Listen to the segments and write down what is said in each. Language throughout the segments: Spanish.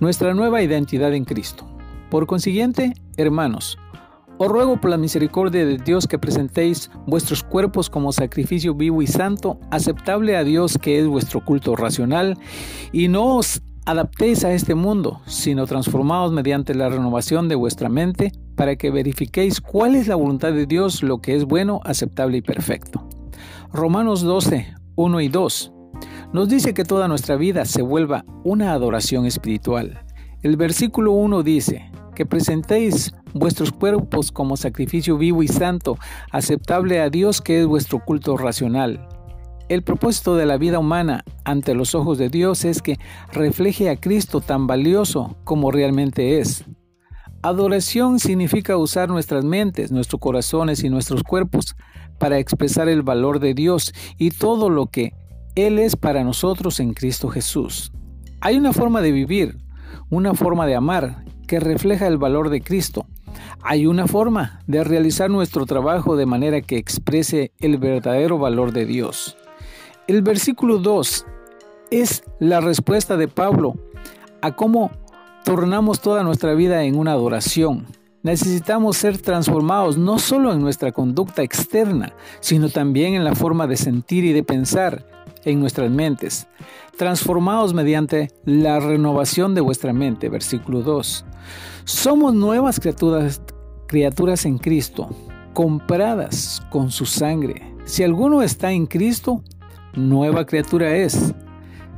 nuestra nueva identidad en Cristo. Por consiguiente, hermanos, os ruego por la misericordia de Dios que presentéis vuestros cuerpos como sacrificio vivo y santo, aceptable a Dios que es vuestro culto racional, y no os adaptéis a este mundo, sino transformaos mediante la renovación de vuestra mente, para que verifiquéis cuál es la voluntad de Dios, lo que es bueno, aceptable y perfecto. Romanos 12, 1 y 2 nos dice que toda nuestra vida se vuelva una adoración espiritual. El versículo 1 dice, que presentéis vuestros cuerpos como sacrificio vivo y santo, aceptable a Dios que es vuestro culto racional. El propósito de la vida humana ante los ojos de Dios es que refleje a Cristo tan valioso como realmente es. Adoración significa usar nuestras mentes, nuestros corazones y nuestros cuerpos para expresar el valor de Dios y todo lo que Él es para nosotros en Cristo Jesús. Hay una forma de vivir, una forma de amar que refleja el valor de Cristo. Hay una forma de realizar nuestro trabajo de manera que exprese el verdadero valor de Dios. El versículo 2 es la respuesta de Pablo a cómo tornamos toda nuestra vida en una adoración. Necesitamos ser transformados no solo en nuestra conducta externa, sino también en la forma de sentir y de pensar en nuestras mentes, transformados mediante la renovación de vuestra mente, versículo 2. Somos nuevas criaturas, criaturas en Cristo, compradas con su sangre. Si alguno está en Cristo, nueva criatura es.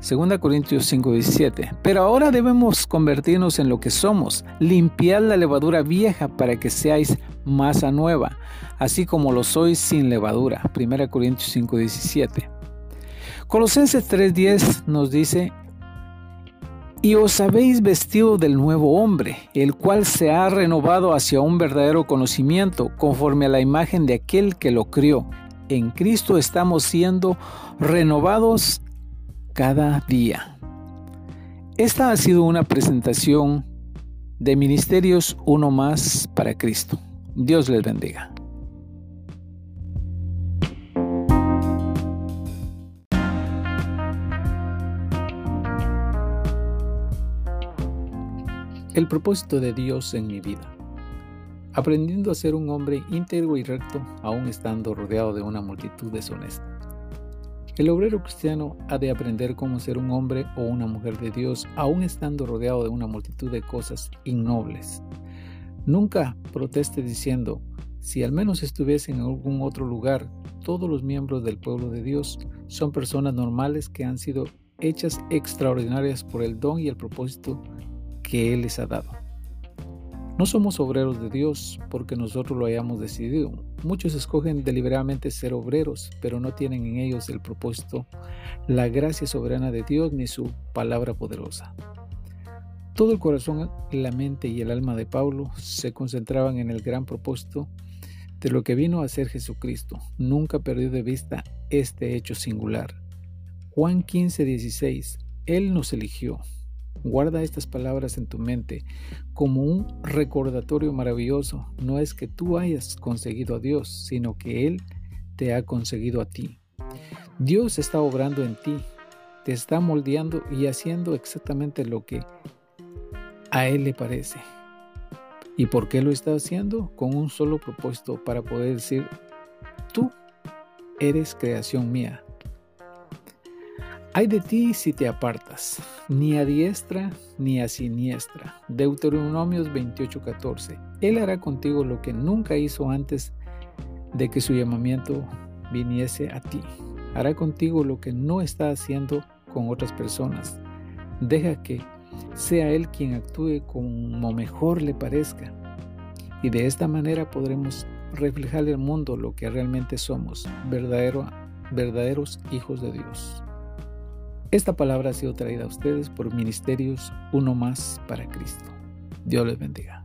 2 Corintios 5:17. Pero ahora debemos convertirnos en lo que somos, limpiar la levadura vieja para que seáis masa nueva, así como lo sois sin levadura. 1 Corintios 5:17. Colosenses 3:10 nos dice, y os habéis vestido del nuevo hombre, el cual se ha renovado hacia un verdadero conocimiento, conforme a la imagen de aquel que lo crió. En Cristo estamos siendo renovados cada día. Esta ha sido una presentación de Ministerios Uno Más para Cristo. Dios les bendiga. El propósito de Dios en mi vida. Aprendiendo a ser un hombre íntegro y recto, aún estando rodeado de una multitud deshonesta. El obrero cristiano ha de aprender cómo ser un hombre o una mujer de Dios, aún estando rodeado de una multitud de cosas innobles. Nunca proteste diciendo, si al menos estuviese en algún otro lugar, todos los miembros del pueblo de Dios son personas normales que han sido hechas extraordinarias por el don y el propósito que Él les ha dado. No somos obreros de Dios porque nosotros lo hayamos decidido. Muchos escogen deliberadamente ser obreros, pero no tienen en ellos el propósito, la gracia soberana de Dios ni su palabra poderosa. Todo el corazón, la mente y el alma de Pablo se concentraban en el gran propósito de lo que vino a ser Jesucristo. Nunca perdió de vista este hecho singular. Juan 15, 16. Él nos eligió Guarda estas palabras en tu mente como un recordatorio maravilloso. No es que tú hayas conseguido a Dios, sino que Él te ha conseguido a ti. Dios está obrando en ti, te está moldeando y haciendo exactamente lo que a Él le parece. ¿Y por qué lo está haciendo? Con un solo propósito para poder decir, tú eres creación mía, hay de ti si te apartas, ni a diestra ni a siniestra. Deuteronomios 28:14. Él hará contigo lo que nunca hizo antes de que su llamamiento viniese a ti. Hará contigo lo que no está haciendo con otras personas. Deja que sea Él quien actúe como mejor le parezca. Y de esta manera podremos reflejarle al mundo lo que realmente somos, verdadero, verdaderos hijos de Dios. Esta palabra ha sido traída a ustedes por Ministerios Uno Más para Cristo. Dios les bendiga.